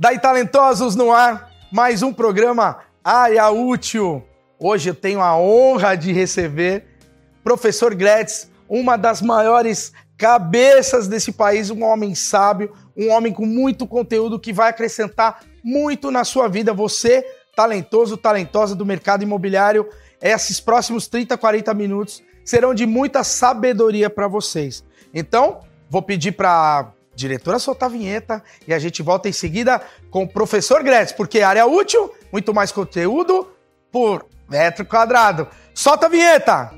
Daí Talentosos no ar, mais um programa Área Útil. Hoje eu tenho a honra de receber professor Gretz, uma das maiores cabeças desse país, um homem sábio, um homem com muito conteúdo que vai acrescentar muito na sua vida. Você, talentoso, talentosa do mercado imobiliário, esses próximos 30, 40 minutos serão de muita sabedoria para vocês. Então, vou pedir para diretora soltar a vinheta e a gente volta em seguida com o professor Gretz, porque área útil, muito mais conteúdo por metro quadrado. Solta a vinheta!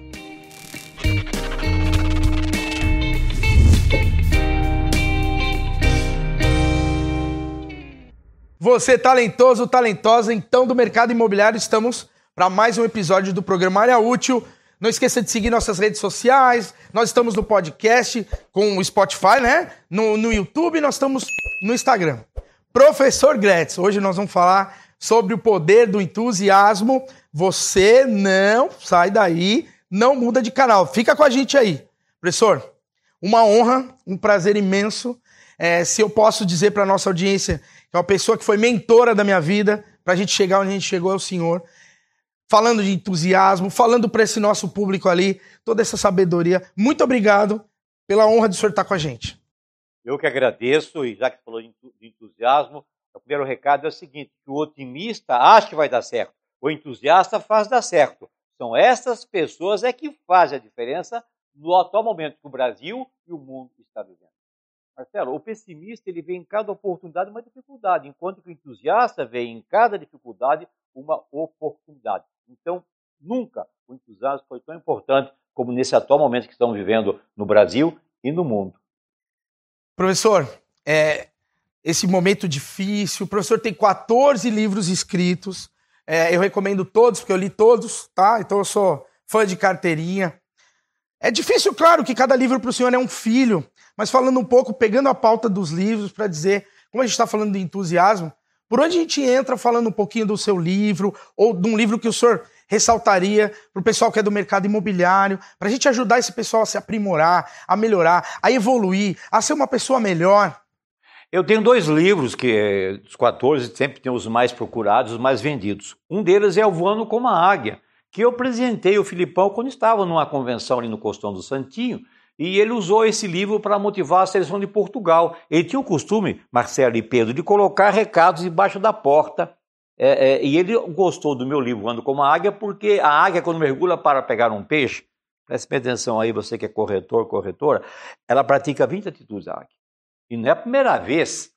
Você talentoso, talentosa, então do mercado imobiliário, estamos para mais um episódio do programa Área Útil. Não esqueça de seguir nossas redes sociais. Nós estamos no podcast com o Spotify, né? No, no YouTube, nós estamos no Instagram. Professor Gretz, hoje nós vamos falar sobre o poder do entusiasmo. Você não sai daí, não muda de canal. Fica com a gente aí. Professor, uma honra, um prazer imenso. É, se eu posso dizer para nossa audiência que é uma pessoa que foi mentora da minha vida, para a gente chegar onde a gente chegou é o senhor falando de entusiasmo, falando para esse nosso público ali, toda essa sabedoria. Muito obrigado pela honra de o senhor estar com a gente. Eu que agradeço, e já que falou de entusiasmo, o primeiro recado é o seguinte: o otimista acha que vai dar certo, o entusiasta faz dar certo. São essas pessoas é que fazem a diferença no atual momento que o Brasil e o mundo está vivendo. Marcelo, o pessimista ele vê em cada oportunidade uma dificuldade, enquanto que o entusiasta vê em cada dificuldade uma oportunidade. Então, nunca o entusiasmo foi tão importante como nesse atual momento que estamos vivendo no Brasil e no mundo. Professor, é, esse momento difícil, o professor tem 14 livros escritos, é, eu recomendo todos, porque eu li todos, tá? Então eu sou fã de carteirinha. É difícil, claro, que cada livro para o senhor é um filho, mas falando um pouco, pegando a pauta dos livros para dizer, como a gente está falando de entusiasmo, por onde a gente entra falando um pouquinho do seu livro, ou de um livro que o senhor ressaltaria para o pessoal que é do mercado imobiliário, para a gente ajudar esse pessoal a se aprimorar, a melhorar, a evoluir, a ser uma pessoa melhor? Eu tenho dois livros que, dos 14, sempre tem os mais procurados, os mais vendidos. Um deles é O Voando como a Águia, que eu apresentei o Filipão quando estava numa convenção ali no Costão do Santinho, e ele usou esse livro para motivar a seleção de Portugal. Ele tinha o costume, Marcelo e Pedro, de colocar recados embaixo da porta. É, é, e ele gostou do meu livro Ando como a Águia, porque a águia, quando mergulha para pegar um peixe, preste atenção aí, você que é corretor, corretora, ela pratica 20 atitudes a águia. E não é a primeira vez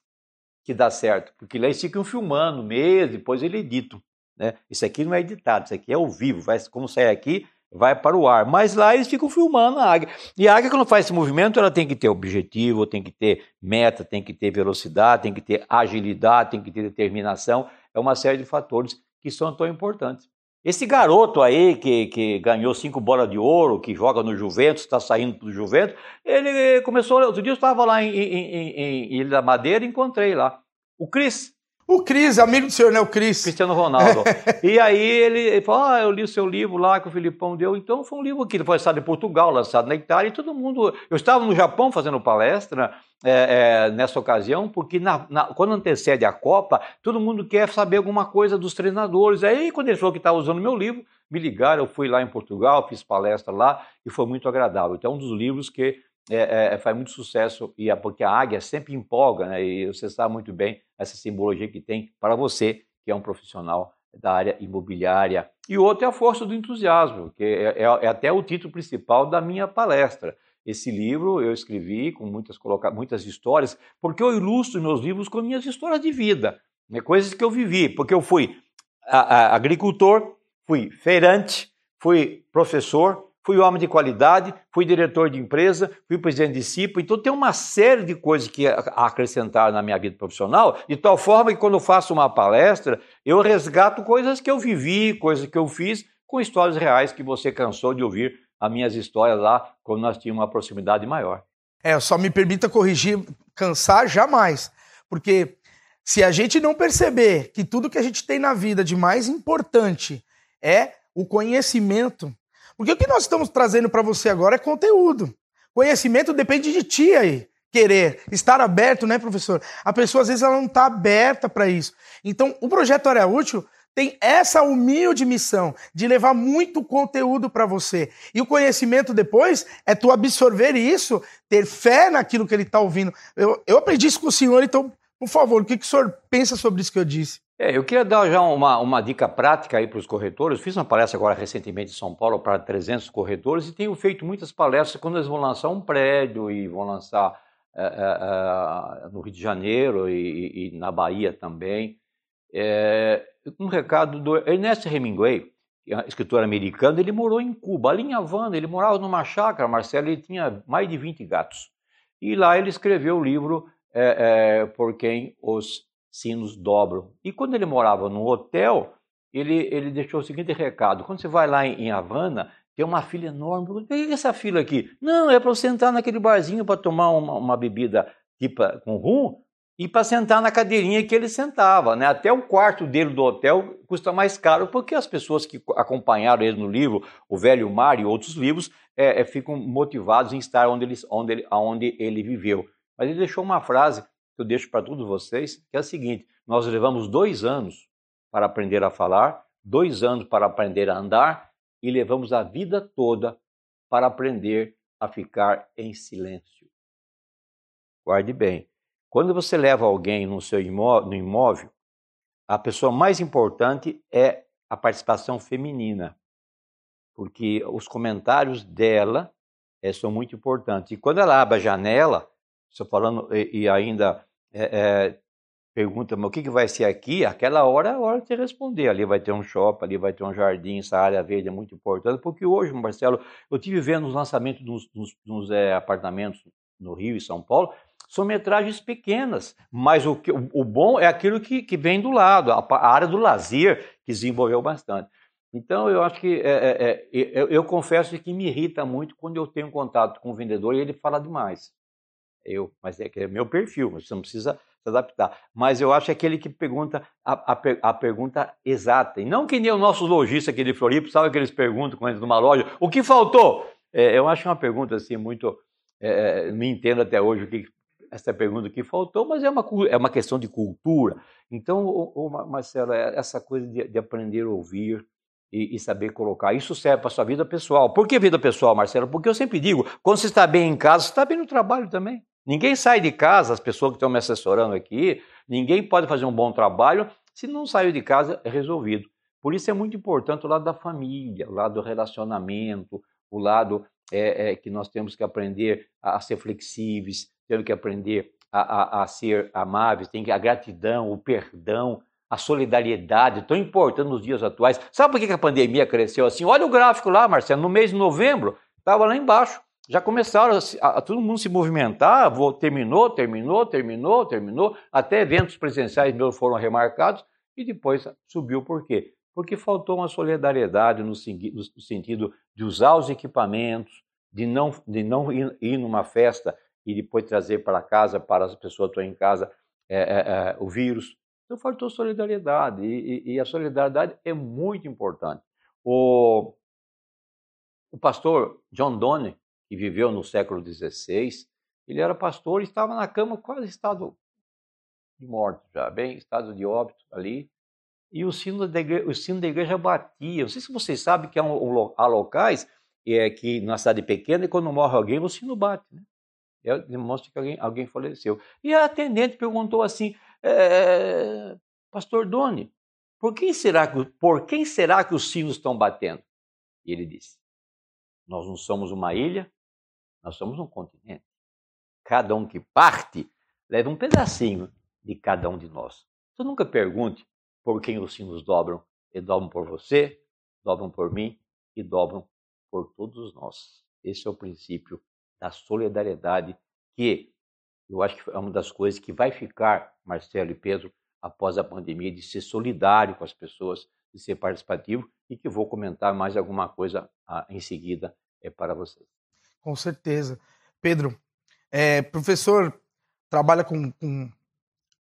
que dá certo, porque eles ficam filmando mês, depois ele edita. Né? Isso aqui não é editado, isso aqui é ao vivo. Vai, como sai aqui, vai para o ar. Mas lá eles ficam filmando a águia. E a águia, quando faz esse movimento, ela tem que ter objetivo, tem que ter meta, tem que ter velocidade, tem que ter agilidade, tem que ter determinação. É uma série de fatores que são tão importantes. Esse garoto aí que, que ganhou cinco bolas de ouro, que joga no Juventus, está saindo do Juventus, ele começou. Outro dia eu estava lá em, em, em, em Ilha da Madeira e encontrei lá. O Cris, o Cris, amigo do senhor, né? O Cris. Cristiano Ronaldo. e aí ele, ele falou: Ah, eu li o seu livro lá que o Filipão deu. Então foi um livro que foi lançado em Portugal, lançado na Itália, e todo mundo. Eu estava no Japão fazendo palestra é, é, nessa ocasião, porque na, na, quando antecede a Copa, todo mundo quer saber alguma coisa dos treinadores. Aí, quando ele falou que estava usando meu livro, me ligaram, eu fui lá em Portugal, fiz palestra lá e foi muito agradável. Então, é um dos livros que é, é, faz muito sucesso e é porque a águia sempre empolga, né? E você sabe muito bem essa simbologia que tem para você, que é um profissional da área imobiliária. E outro é a força do entusiasmo, que é, é, é até o título principal da minha palestra. Esse livro eu escrevi com muitas, muitas histórias, porque eu ilustro meus livros com minhas histórias de vida, né? coisas que eu vivi, porque eu fui a, a, agricultor, fui feirante, fui professor, fui homem de qualidade, fui diretor de empresa, fui presidente de CIPA, então tem uma série de coisas que acrescentar na minha vida profissional, de tal forma que quando eu faço uma palestra, eu resgato coisas que eu vivi, coisas que eu fiz, com histórias reais que você cansou de ouvir as minhas histórias lá, quando nós tínhamos uma proximidade maior. É, só me permita corrigir, cansar jamais, porque se a gente não perceber que tudo que a gente tem na vida de mais importante é o conhecimento, porque o que nós estamos trazendo para você agora é conteúdo. Conhecimento depende de ti aí. querer, estar aberto, né, professor? A pessoa às vezes ela não está aberta para isso. Então, o projeto Área Útil tem essa humilde missão de levar muito conteúdo para você. E o conhecimento depois é tu absorver isso, ter fé naquilo que ele está ouvindo. Eu, eu aprendi isso com o senhor, então, por favor, o que, que o senhor pensa sobre isso que eu disse? É, eu queria dar já uma, uma dica prática aí para os corretores. Fiz uma palestra agora recentemente em São Paulo para 300 corretores e tenho feito muitas palestras quando eles vão lançar um prédio e vão lançar é, é, é, no Rio de Janeiro e, e na Bahia também. um recado do Ernest Hemingway, escritor americano, ele morou em Cuba, ali em Havana, ele morava numa chácara, Marcelo, ele tinha mais de 20 gatos. E lá ele escreveu o livro é, é, Por Quem os Sinos Dobram. E quando ele morava no hotel, ele, ele deixou o seguinte recado: quando você vai lá em, em Havana, tem uma fila enorme. O que é essa fila aqui? Não, é para você sentar naquele barzinho para tomar uma, uma, bebida tipo com rum e para sentar na cadeirinha que ele sentava. Né? Até o quarto dele do hotel custa mais caro, porque as pessoas que acompanharam ele no livro, O Velho Mar e outros livros, é, é, ficam motivados em estar onde ele, onde, ele, onde ele viveu. Mas ele deixou uma frase que eu deixo para todos vocês, que é a seguinte: nós levamos dois anos para aprender a falar, dois anos para aprender a andar e levamos a vida toda para aprender a ficar em silêncio. Guarde bem. Quando você leva alguém no seu imóvel, no imóvel, a pessoa mais importante é a participação feminina, porque os comentários dela é, são muito importantes. E quando ela abre a janela, estou falando e, e ainda é, é, pergunta, mas o que, que vai ser aqui? Aquela hora é a hora de você responder. Ali vai ter um shopping, ali vai ter um jardim, essa área verde é muito importante, porque hoje, Marcelo, eu tive vendo os lançamentos dos, dos, dos é, apartamentos no Rio e São Paulo, são metragens pequenas, mas o, que, o, o bom é aquilo que, que vem do lado, a, a, área do lazer que desenvolveu bastante. Então, eu acho que, é, é, é eu, eu confesso que me irrita muito quando eu tenho contato com o vendedor e ele fala demais. Eu, mas é que é meu perfil, você não precisa se adaptar. Mas eu acho aquele que pergunta a, a, a, pergunta exata. E não que nem o nosso lojista aqui de Floripa, sabe que eles perguntam quando numa loja, o que faltou? É, eu acho uma pergunta assim muito. É, não entendo até hoje o que essa pergunta que faltou, mas é uma, é uma questão de cultura. Então, o, o Marcelo, é essa coisa de, de aprender a ouvir, e, saber colocar. Isso serve para a sua vida pessoal. Por que vida pessoal, Marcelo? Porque eu sempre digo, quando você está bem em casa, você está bem no trabalho também. Ninguém sai de casa, as pessoas que estão me assessorando aqui, ninguém pode fazer um bom trabalho se não saiu de casa é resolvido. Por isso é muito importante o lado da família, o lado do relacionamento, o lado é, é, que nós temos que aprender a, a ser flexíveis, temos que aprender a, a, a, ser amáveis, tem a gratidão, o perdão, a solidariedade, tão importante nos dias atuais. Sabe por que a pandemia cresceu assim? Olha o gráfico lá, Marcelo, no mês de novembro, estava lá embaixo já começaram a, a, todo mundo se movimentar, vou, terminou, terminou, terminou, terminou, até eventos presenciais meus foram remarcados e depois subiu por quê? Porque faltou uma solidariedade no, no sentido de usar os equipamentos, de não, de não ir, ir numa festa e depois trazer para casa, para as pessoas que estão em casa, é, é, é, o vírus. Então faltou solidariedade e, e, e, a solidariedade é muito importante. O, o pastor John Donne, que viveu no século XVI, ele era pastor e estava na cama quase estado de morte já, bem estado de óbito ali. E o sino da igreja, o sino da igreja batia. Não sei se vocês sabem que há, um, há locais é, que na cidade pequena, quando morre alguém, o sino bate. Né? É, demonstra que alguém, alguém faleceu. E a atendente perguntou assim, é, Pastor Doni, por quem, será que, por quem será que os sinos estão batendo? E ele disse, nós não somos uma ilha, nós somos um continente. Cada um que parte leva um pedacinho de cada um de nós. Então nunca pergunte por quem os sinos dobram. Eles dobram por você, dobram por mim e dobram por todos nós. Esse é o princípio da solidariedade que eu acho que é uma das coisas que vai ficar, Marcelo e Pedro, após a pandemia, de ser solidário com as pessoas, de ser participativo e que vou comentar mais alguma coisa ah, em seguida é para vocês. Com certeza. Pedro, é, professor trabalha com, com,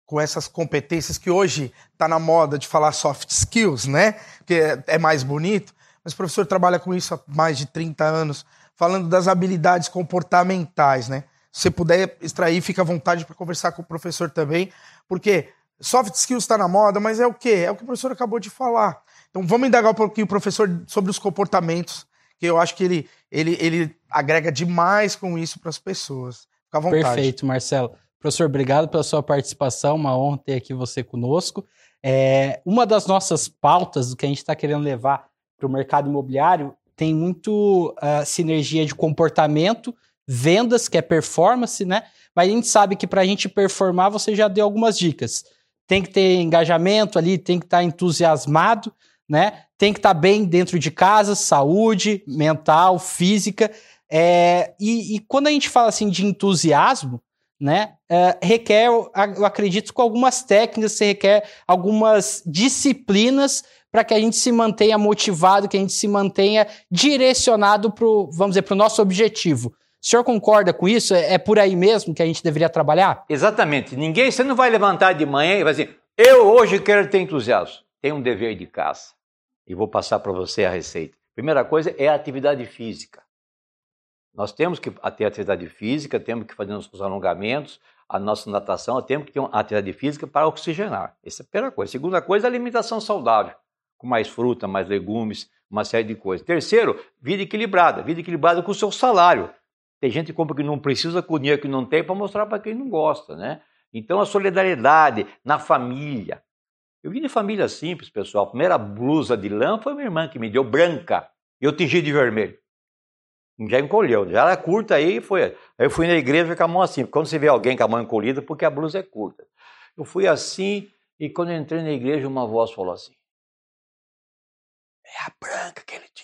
com, essas competências que hoje está na moda de falar soft skills, né? Que é, é mais bonito. Mas o professor trabalha com isso há mais de 30 anos, falando das habilidades comportamentais, né? Se você puder extrair, fica à vontade para conversar com o professor também, porque soft skills está na moda, mas é o quê? É o que o professor acabou de falar. Então vamos indagar um pouquinho o professor sobre os comportamentos, que eu acho que ele, ele, ele agrega demais com isso para as pessoas. Fica à vontade. Perfeito, Marcelo. Professor, obrigado pela sua participação, uma honra ter aqui você conosco. É, uma das nossas pautas do que a gente está querendo levar para o mercado imobiliário tem muito uh, sinergia de comportamento, vendas, que é performance, né? Mas a gente sabe que para a gente performar, você já deu algumas dicas. Tem que ter engajamento ali, tem que estar tá entusiasmado, né? Tem que estar tá bem dentro de casa, saúde mental, física. É, e, e, quando a gente fala assim de entusiasmo, né, é, requer, eu acredito, com algumas técnicas, você requer algumas disciplinas para que a gente se mantenha motivado, que a gente se mantenha direcionado para vamos dizer, para o nosso objetivo. O senhor concorda com isso? É, é por aí mesmo que a gente deveria trabalhar? Exatamente. Ninguém, você não vai levantar de manhã e vai dizer, eu hoje quero ter entusiasmo. Tem um dever de casa. E vou passar para você a receita. Primeira coisa é a atividade física. Nós temos que ter atividade física, temos que fazer os alongamentos, a nossa natação, temos que ter uma atividade física para oxigenar. Essa é a primeira coisa. Segunda coisa, alimentação saudável, com mais fruta, mais legumes, uma série de coisas. Terceiro, vida equilibrada. Vida equilibrada com o seu salário. Tem gente que compra que não precisa com o dinheiro que não tem para mostrar para quem não gosta, né? Então a solidariedade na família. Eu vim de família simples, pessoal. A primeira blusa de lã foi minha irmã que me deu branca. Eu tingi de vermelho. Já encolheu, já era curta aí foi. Aí eu fui na igreja com a mão assim. Quando você vê alguém com a mão encolhida, porque a blusa é curta. Eu fui assim e quando entrei na igreja, uma voz falou assim: É a branca que ele tingiu.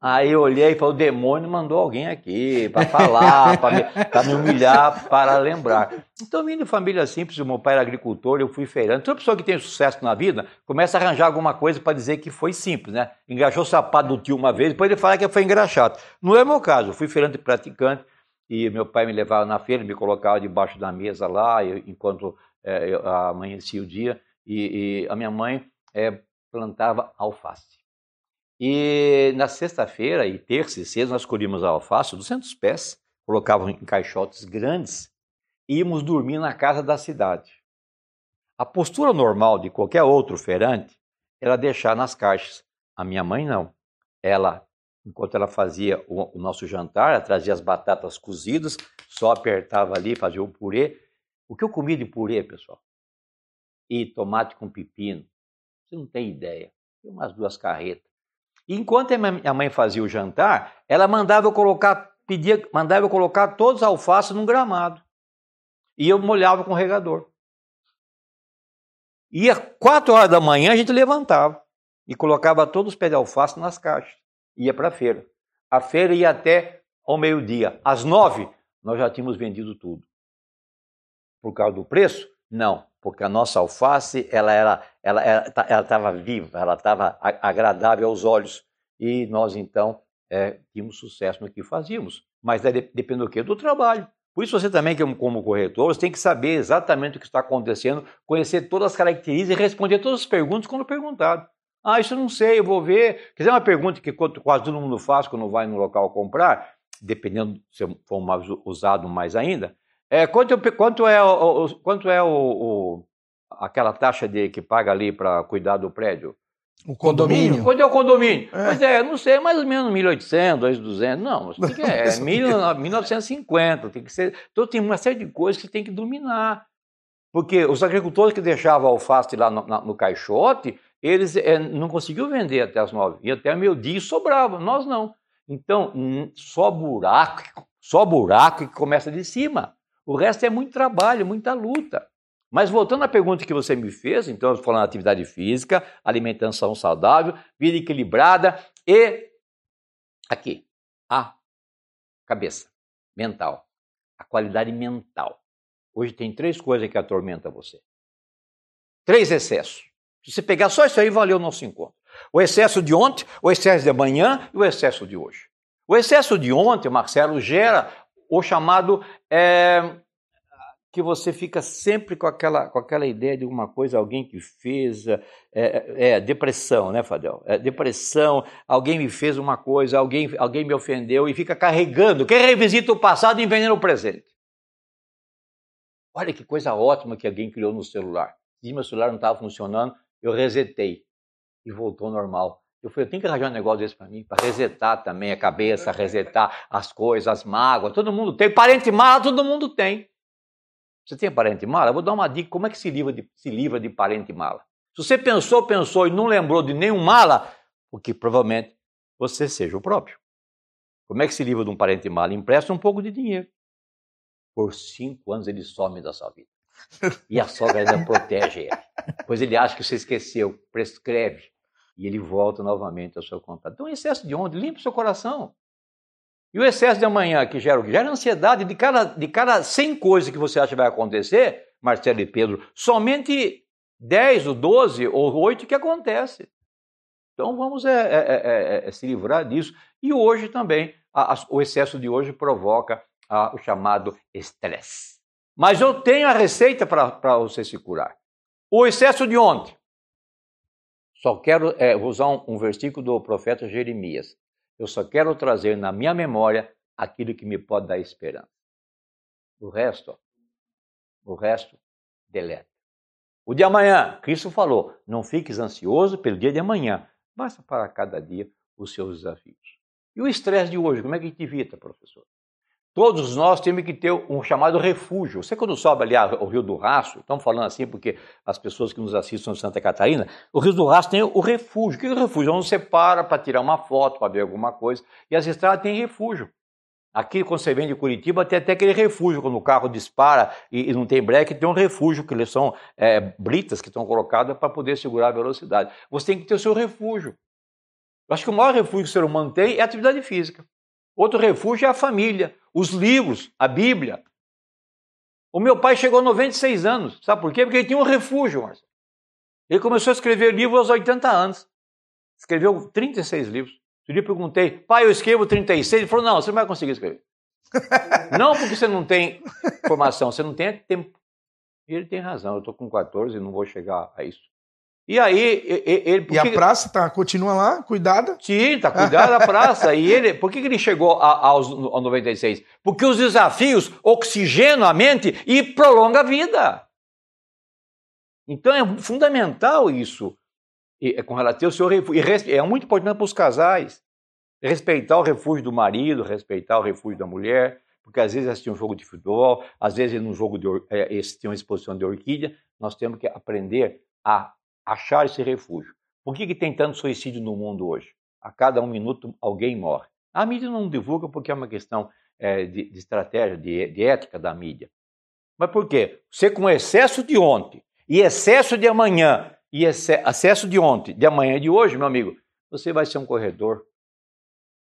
Aí eu olhei e falei, o demônio mandou alguém aqui para falar, para me, me, humilhar, para lembrar. Então, vim de família simples, o meu pai era agricultor, eu fui feirante. Toda pessoa que tem sucesso na vida começa a arranjar alguma coisa para dizer que foi simples, né? Engraxou o sapato do tio uma vez, depois ele fala que foi engraxado. Não é meu caso, eu fui feirante praticante e meu pai me levava na feira, me colocava debaixo da mesa lá, eu, enquanto é, eu, amanhecia o dia, e, e a minha mãe é, plantava alface. E na sexta-feira e terça e sexta nós colhíamos a alface, 200 pés, colocávamos em caixotes grandes e íamos dormir na casa da cidade. A postura normal de qualquer outro feirante era deixar nas caixas. A minha mãe não. Ela, enquanto ela fazia o, o nosso jantar, ela trazia as batatas cozidas, só apertava ali, fazia o purê. O que eu comi de purê, pessoal? E tomate com pepino. Você não tem ideia. Tem umas duas carretas. E enquanto a mãe fazia o jantar, ela mandava eu colocar, pedia, mandava eu colocar todos os alfaces num gramado. E eu molhava com o regador. Ia quatro horas da manhã, a gente levantava e colocava todos os pés de alface nas caixas. Ia para a feira. A feira ia até ao meio-dia. Às nove, nós já tínhamos vendido tudo. Por causa do preço? Não porque a nossa alface ela era ela ela estava viva, ela estava agradável aos olhos e nós então é, tínhamos sucesso no que fazíamos. Mas depende do quê? Do trabalho. Por isso você também, como corretor, você tem que saber exatamente o que está acontecendo, conhecer todas as características e responder todas as perguntas quando perguntado. Ah, isso eu não sei, eu vou ver. Quer dizer, uma pergunta que quase todo mundo faz quando vai no local comprar, dependendo se for mais usado mais ainda, é, quanto, quanto é, o, quanto é o, o, aquela taxa de, que paga ali para cuidar do prédio? O condomínio? Quanto é o condomínio? É. Pois é, não sei, mais ou menos 1.800, 2.200. Não, que é, 1.950. Tem que ser. Então tem uma série de coisas que tem que dominar. Porque os agricultores que deixavam alface lá no, no caixote, eles é, não conseguiam vender até as nove. E até meio dia e sobrava. Nós não. Então, só buraco, só buraco que começa de cima. O resto é muito trabalho, muita luta. Mas voltando à pergunta que você me fez, então, falando de atividade física, alimentação saudável, vida equilibrada e aqui, a cabeça, mental, a qualidade mental. Hoje tem três coisas que atormentam você. Três excessos. Se você pegar só isso aí, valeu o nosso encontro. O excesso de ontem, o excesso de amanhã e o excesso de hoje. O excesso de ontem, Marcelo, gera o chamado é, que você fica sempre com aquela, com aquela ideia de uma coisa, alguém que fez, é, é, é depressão, né, Fadel? É, depressão, alguém me fez uma coisa, alguém, alguém me ofendeu e fica carregando. Quem revisita o passado envenena o presente. Olha que coisa ótima que alguém criou no celular. Se meu celular não estava funcionando, eu resetei e voltou ao normal. Eu falei, eu tenho que arranjar um negócio desse para mim, para resetar também a cabeça, resetar as coisas, as mágoas. Todo mundo tem. Parente mala, todo mundo tem. Você tem parente mala? Eu vou dar uma dica: como é que se livra de, se livra de parente mala? Se você pensou, pensou e não lembrou de nenhum mala, porque provavelmente você seja o próprio. Como é que se livra de um parente mala? Empresta um pouco de dinheiro. Por cinco anos ele some da sua vida. E a sogra ainda protege ele. Pois ele acha que você esqueceu, prescreve. E ele volta novamente ao seu contato. Então, excesso de onda, limpa o seu coração. E o excesso de amanhã que gera o que? Gera ansiedade de cada, de cada 100 coisas que você acha que vai acontecer, Marcelo e Pedro, somente 10 ou 12 ou 8 que acontece. Então vamos é, é, é, se livrar disso. E hoje também, a, a, o excesso de hoje provoca a, o chamado estresse. Mas eu tenho a receita para você se curar. O excesso de ontem. Só quero vou usar um, um versículo do profeta Jeremias. Eu só quero trazer na minha memória aquilo que me pode dar esperança. O resto, o resto, deleta. O de amanhã, Cristo falou: não fiques ansioso pelo dia de amanhã, basta para cada dia os seus desafios. E o estresse de hoje, como é que a gente evita, professor? Todos nós temos que ter um chamado refúgio. Você, quando sobe ali o Rio do Rastro, estamos falando assim porque as pessoas que nos assistem de Santa Catarina, o Rio do Rastro tem o refúgio. O que é o refúgio? Onde você para para tirar uma foto, para ver alguma coisa. E as estradas têm refúgio. Aqui, quando você vem de Curitiba, tem até aquele refúgio, quando o carro dispara e, não tem breque, tem um refúgio, que são é, britas que estão colocadas para poder segurar a velocidade. Você tem que ter o seu refúgio. Eu acho que o maior refúgio que o ser humano tem é a atividade física. Outro refúgio é a família, os livros, a Bíblia. O meu pai chegou a 96 anos. Sabe por quê? Porque ele tinha um refúgio, Marcelo. Ele começou a escrever livros aos 80 anos. Escreveu 36 livros. Um dia eu perguntei, pai, eu escrevo 36. Ele falou, não, você não vai conseguir escrever. não porque você não tem formação, você não tem tempo. E ele tem razão, eu estou com 14 e não vou chegar a isso. E aí, ele. E a praça tá, continua lá, cuidada? Sim, tá cuidada a praça. e ele, por que, que ele chegou a, aos, aos 96? Porque os desafios oxigenam a mente e prolongam a vida. Então é fundamental isso e, é com relação ao seu refúgio. E é muito importante para os casais respeitar o refúgio do marido, respeitar o refúgio da mulher, porque às vezes assistir um jogo de futebol, às vezes num jogo de é, tem uma exposição de orquídea, nós temos que aprender a achar esse refúgio. Por que, que tem tanto suicídio no mundo hoje? A cada um minuto alguém morre. A mídia não divulga porque é uma questão é, de, de, estratégia, de, de ética da mídia. Mas por quê? Você com excesso de ontem e excesso de amanhã e excesso de ontem, de amanhã e de hoje, meu amigo, você vai ser um corredor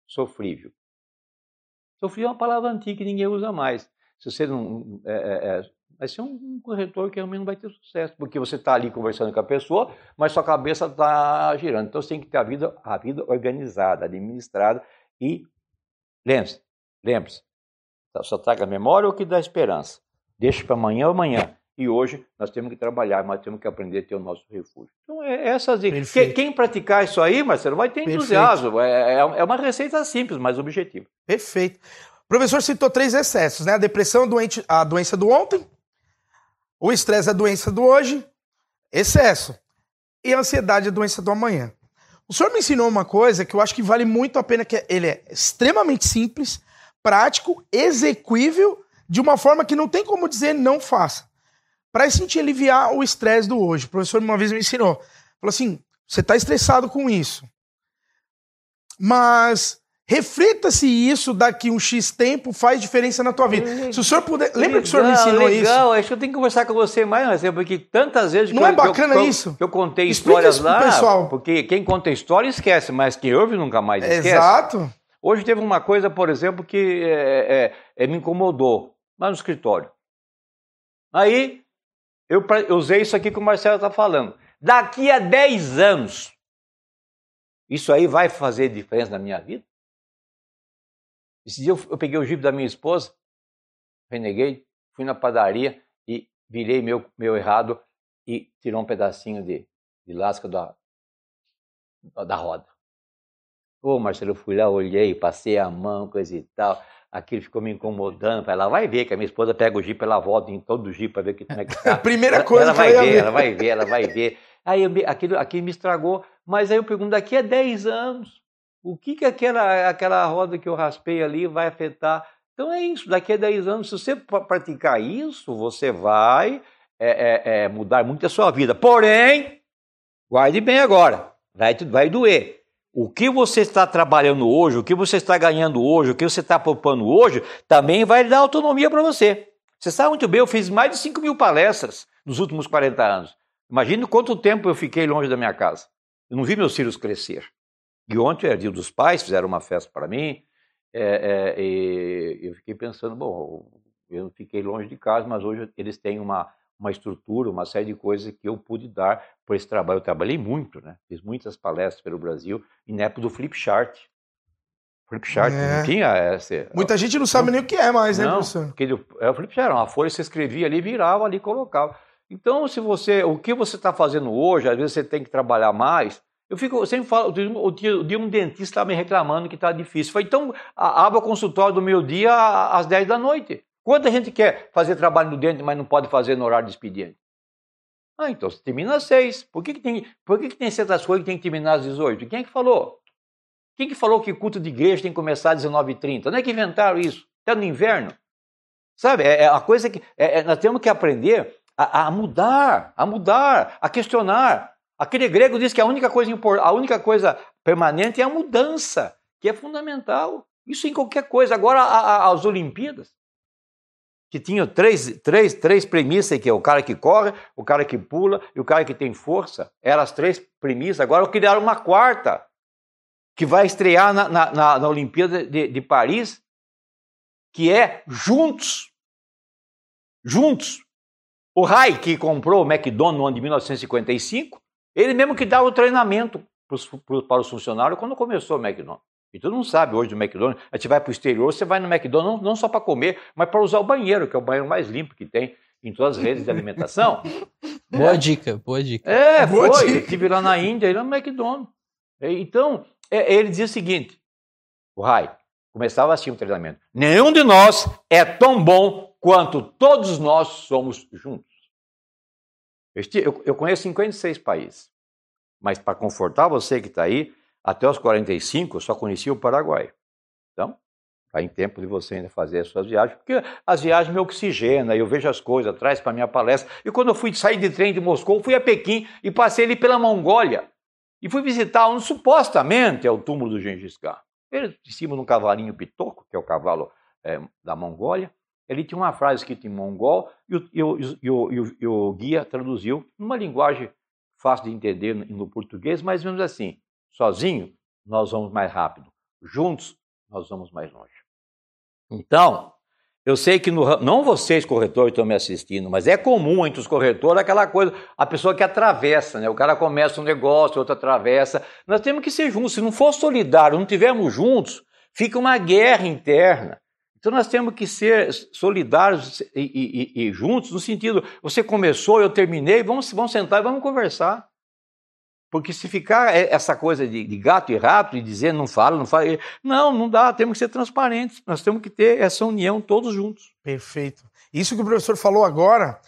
sofrível. Sofrível é uma palavra antiga que ninguém usa mais. Se você não é, é, é vai ser um corretor que realmente não vai ter sucesso, porque você está ali conversando com a pessoa, mas sua cabeça está girando. Então você tem que ter a vida, a vida organizada, administrada e lembre-se, lembre-se, só traga memória o que dá esperança. Deixe para amanhã ou amanhã. E hoje nós temos que trabalhar, mas temos que aprender a ter o nosso refúgio. Então, é essas dicas. Quem praticar isso aí, Marcelo, vai ter entusiasmo. É, é, é uma receita simples, mas objetiva. Perfeito. O professor citou três excessos, né? A depressão, a doença do ontem, o estresse é a doença do hoje, excesso. E a ansiedade é a doença do amanhã. O senhor me ensinou uma coisa que eu acho que vale muito a pena, que ele é extremamente simples, prático, execuível, de uma forma que não tem como dizer não faça. Para sentir aliviar o estresse do hoje. O professor uma vez me ensinou. Falou assim: você está estressado com isso. Mas Reflita se isso daqui um X tempo faz diferença na tua vida. Se o senhor puder. Lembra que o senhor me ensinou legal. isso? Legal, acho que eu tenho que conversar com você mais, mas porque tantas vezes. Não é eu, bacana que eu, isso? Que eu, contei Explica histórias lá. Pessoal. Porque quem conta história esquece, mas quem ouve nunca mais esquece. Exato. Hoje teve uma coisa, por exemplo, que é, é, é, me incomodou lá no escritório. Aí eu, eu usei isso aqui que o Marcelo está falando. Daqui a 10 anos, isso aí vai fazer diferença na minha vida? Esse dia eu, eu peguei o jipe da minha esposa, reneguei, fui na padaria e, virei meu, meu errado e tirou um pedacinho de, de lasca da, da roda. Ô, Marcelo, eu fui lá, olhei, passei a mão, coisa e tal. Aquilo ficou me incomodando. Ela vai ver que a minha esposa pega o jipe, ela volta em todo o jipe para ver que, como é que tá. Primeira ela, coisa ela vai ela ver, ia ver. ela vai ver, ela vai ver. Aí eu, aquilo, aquilo me estragou. Mas aí eu pergunto, daqui a 10 anos, o que, que aquela, aquela roda que eu raspei ali vai afetar? Então é isso, daqui a 10 anos, se você pra- praticar isso, você vai é, é, é, mudar muito a sua vida. Porém, guarde bem agora, vai, vai doer. O que você está trabalhando hoje, o que você está ganhando hoje, o que você está poupando hoje, também vai dar autonomia para você. Você sabe muito bem, eu fiz mais de 5 mil palestras nos últimos 40 anos. Imagine quanto tempo eu fiquei longe da minha casa. Eu não vi meus filhos crescer. E ontem era dia dos pais, fizeram uma festa para mim, é, é, e eu fiquei pensando, bom, eu fiquei longe de casa, mas hoje eles têm uma, uma estrutura, uma série de coisas que eu pude dar por esse trabalho. Eu trabalhei muito, né? Fiz muitas palestras pelo Brasil, e na época do Flip Chart. Flip Chart, É. não tinha essa... Muita gente não sabe nem o que é mais, né, Não, professor? porque ele- é o flip chart, era uma folha você escrevia ali, virava ali, colocava. Então, se você, o que você está fazendo hoje, às vezes você tem que trabalhar mais. Eu fico, eu sempre falo, o dia, um dentista estava me reclamando que está difícil. Falei, então, abra o consultório do meio-dia às 10 da noite. Quanta gente quer fazer trabalho no dente, mas não pode fazer no horário de expediente? Ah, então você termina às 6. Por que, que, tem, por que, que tem certas coisas que tem que terminar às 18? Quem é que falou? Quem que falou que culto de igreja tem que começar às 19h30? Onde é que inventaram isso? Até no inverno? Sabe, é, é a coisa que é- é- nós temos que aprender a, a mudar, a mudar, a questionar. Aquele grego diz que a única coisa a única coisa permanente é a mudança, que é fundamental. Isso em qualquer coisa. Agora, a- a- as Olimpíadas, que tinham três, três, três premissas, que é o cara que corre, o cara que pula e o cara que tem força. Eram as três premissas. Agora criaram uma quarta, que vai estrear na, na, na- na Olimpíada de, de Paris, que é juntos. Juntos. O Rai, que comprou o McDonald's no ano de 1955, ele mesmo que dava o treinamento pros, pro- para os funcionários quando começou o McDonald's. E todo mundo sabe hoje do McDonald's, a gente vai para o exterior, você vai no McDonald's não, não só para comer, mas para usar o banheiro, que é o banheiro mais limpo que tem em todas as redes de alimentação. Boa dica, boa dica. É, Boa foi. dica. Eu estive lá na Índia, ele é no McDonald's. Então, é, ele dizia o seguinte: o Rai começava assim o treinamento. Nenhum de nós é tão bom quanto todos nós somos juntos. Eu, eu- conheço 56 países, mas para confortar você que está aí, até os 45 eu só conhecia o Paraguai. Então, está em tempo de você ainda fazer as suas viagens, porque as viagens me oxigenam, eu vejo as coisas, traz para minha palestra. E quando eu fui sair de trem de Moscou, fui a Pequim e passei ali pela Mongólia. E fui visitar onde supostamente é o túmulo do Gengis Khan. Ele, em cima de um cavalinho pitoco, que é o cavalo eh, da Mongólia, ele tinha uma frase escrita em mongol e o, e o- e o- e o- guia traduziu numa linguagem fácil de entender no, português, mais ou menos assim: sozinho nós vamos mais rápido, juntos nós vamos mais longe. Então, eu sei que no, não vocês corretores estão me assistindo, mas é comum entre os corretores aquela coisa, a pessoa que atravessa, né? O cara começa um negócio, outro atravessa. Nós temos que ser juntos. Se não for solidário, não tivermos juntos, fica uma guerra interna. Então nós temos que ser solidários e, e- e- juntos, no sentido, você começou, eu terminei, vamos, vamos sentar e vamos conversar. Porque se ficar é, essa coisa de, de gato e rato e dizer não fala, não fala, não, não dá, temos que ser transparentes, nós temos que ter essa união todos juntos. Perfeito. Isso que o professor falou agora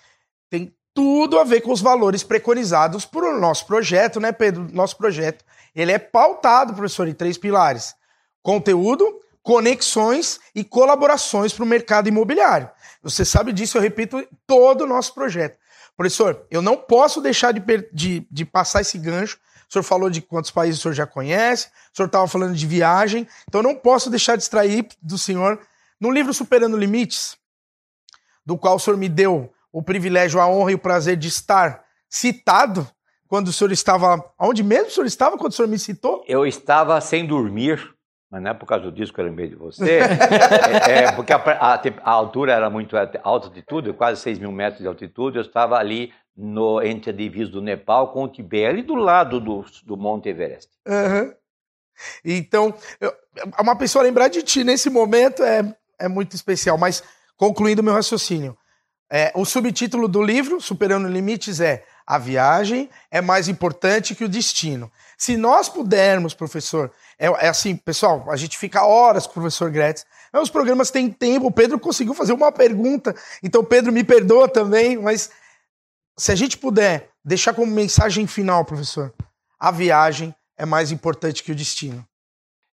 tem tudo a ver com os valores preconizados por o nosso projeto, né, Pedro? Nosso projeto. Ele é pautado, professor, em três pilares: conteúdo, conexões e colaborações para o mercado imobiliário. Você sabe disso, eu repito todo o nosso projeto. Professor, eu não posso deixar de, de- de passar esse gancho. O senhor falou de quantos países o senhor já conhece, o senhor estava falando de viagem, então eu não posso deixar de extrair do senhor, no livro Superando Limites, do qual o senhor me deu o privilégio, a honra e o prazer de estar citado quando o senhor estava. Onde mesmo o senhor estava quando o senhor me citou? Eu estava sem dormir, mas não é por causa disso que eu lembrei de você, é, é porque a, a a altura era muito alta altitude, quase 6 mil metros de altitude, eu estava ali no, entre a divisa do Nepal com o Tibete, ali do lado do, do Monte Everest. Aham. Então, eu- uma pessoa lembrar de ti nesse momento é, é muito especial. Mas, concluindo meu raciocínio, É, o subtítulo do livro, Superando Limites, é A viagem é mais importante que o destino. Se nós pudermos, professor, é, é assim, pessoal, a gente fica horas com o professor Gretz. É, os programas têm tempo, o Pedro conseguiu fazer uma pergunta, então Pedro me perdoa também, mas se a gente puder deixar como mensagem final, professor, a viagem é mais importante que o destino.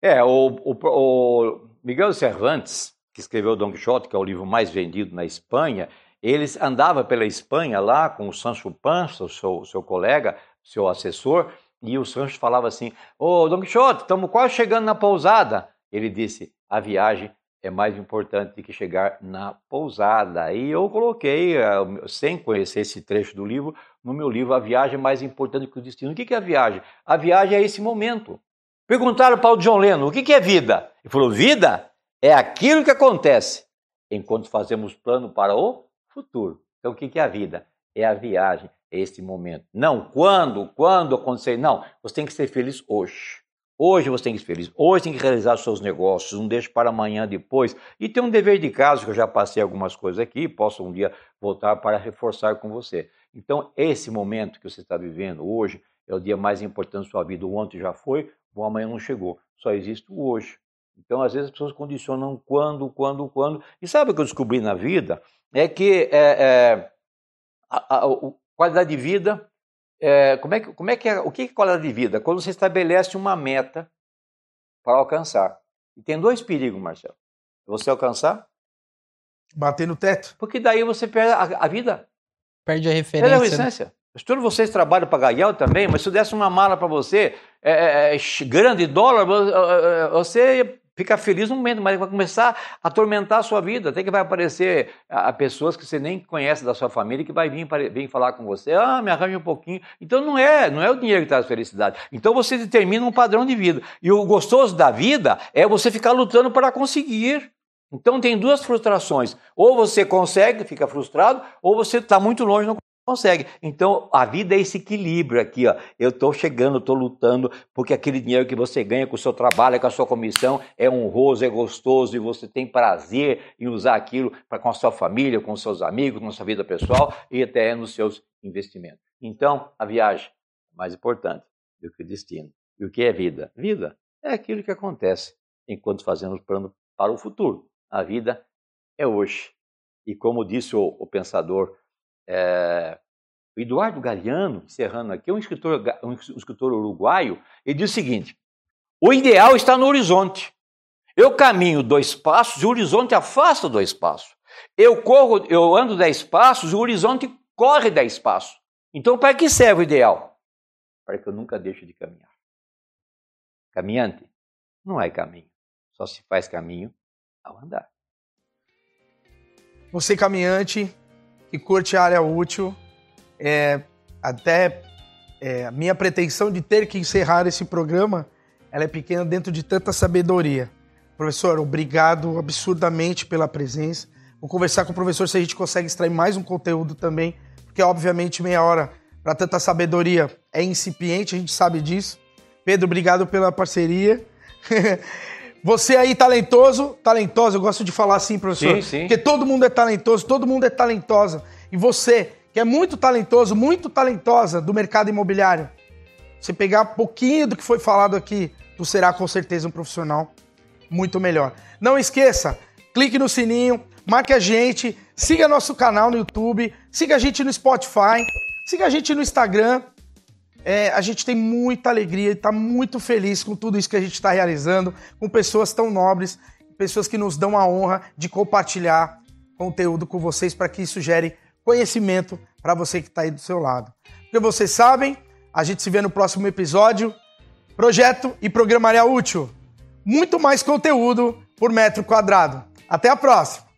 É, o, o, o Miguel Cervantes, que escreveu Don Quixote, que é o livro mais vendido na Espanha, ele andava pela Espanha lá com o Sancho Panza, o seu, seu colega, seu assessor, e o Sancho falava assim: Ô Don Quixote, estamos quase chegando na pousada. Ele disse: a viagem é mais importante que chegar na pousada. E eu coloquei, eh, sem conhecer esse trecho do livro, no meu livro A Viagem é Mais Importante que o Destino. O que é a viagem? A viagem é esse momento. Perguntaram para o John Lennon o que é vida. Ele falou: vida é aquilo que acontece enquanto fazemos plano para o futuro. Então, o que é a vida? É a viagem, esse momento. Não quando, quando acontecer. Não, você tem que ser feliz hoje. Hoje você tem que ser feliz. Hoje tem que realizar os seus negócios. Não deixe para amanhã depois. E tem um dever de casa, que eu já passei algumas coisas aqui, posso um dia voltar para reforçar com você. Então, esse momento que você está vivendo hoje é o dia mais importante da sua vida. O ontem já foi, o amanhã não chegou. Só existe o hoje. Então, às vezes, as pessoas condicionam quando, quando, quando. E sabe o que eu descobri na vida? É que é, é, a, a, a, qualidade de vida. É, como é que, como é que é, o que é qualidade de vida? Quando você estabelece uma meta para alcançar. E tem dois perigos, Marcelo. Você alcançar. Bater no teto. Porque daí você perde a, a vida. Perde a referência. Perde a essência. Né? Todos vocês trabalham para Gael também, mas se eu desse uma mala para você, é, é, é grande dólar, você fica feliz no momento, mas vai começar a atormentar a sua vida. Até que vai aparecer a, a pessoas que você nem conhece da sua família que vai vir, vir falar com você, ah, me arranja um pouquinho. Então não é, não é o dinheiro que traz felicidade. Então você determina um padrão de vida. E o gostoso da vida é você ficar lutando para conseguir. Então tem duas frustrações. Ou você consegue, fica frustrado, ou você está muito longe, não consegue. Então, a vida é esse equilíbrio aqui, ó. Eu estou chegando, estou lutando, porque aquele dinheiro que você ganha com o seu trabalho, com a sua comissão, é honroso, é gostoso e você tem prazer em usar aquilo para com a sua família, com os seus amigos, com a sua vida pessoal e até nos seus investimentos. Então, a viagem é mais importante do que o destino. E o que é vida? Vida é aquilo que acontece enquanto fazemos plano para o futuro. A vida é hoje. E como disse o, o pensador é, o Eduardo Galeano, encerrando aqui, é um escritor, um escritor uruguaio, ele diz o seguinte: o ideal está no horizonte. Eu caminho dois passos e o horizonte afasta dois passos. Eu corro, eu ando dez passos e o horizonte corre dez passos. Então, para que serve o ideal? Para que eu nunca deixe de caminhar. Caminhante não é caminho, só se faz caminho ao andar. Você caminhante, que curte a área útil. É, até é, a minha pretensão de ter que encerrar esse programa ela é pequena dentro de tanta sabedoria. Professor, obrigado absurdamente pela presença. Vou conversar com o professor se a gente consegue extrair mais um conteúdo também, porque obviamente meia hora para tanta sabedoria é incipiente, a gente sabe disso. Pedro, obrigado pela parceria. Você aí talentoso, talentosa, eu gosto de falar assim, professor. Sim, sim. Porque todo mundo é talentoso, todo mundo é talentosa. E você, que é muito talentoso, muito talentosa do mercado imobiliário, você pegar um pouquinho do que foi falado aqui, tu será com certeza um profissional muito melhor. Não esqueça, clique no sininho, marque a gente, siga nosso canal no YouTube, siga a gente no Spotify, siga a gente no Instagram. É, a gente tem muita alegria e está muito feliz com tudo isso que a gente está realizando, com pessoas tão nobres, pessoas que nos dão a honra de compartilhar conteúdo com vocês para que isso gere conhecimento para você que está aí do seu lado. Porque vocês sabem, a gente se vê no próximo episódio. Projeto e programaria útil. Muito mais conteúdo por metro quadrado. Até a próxima!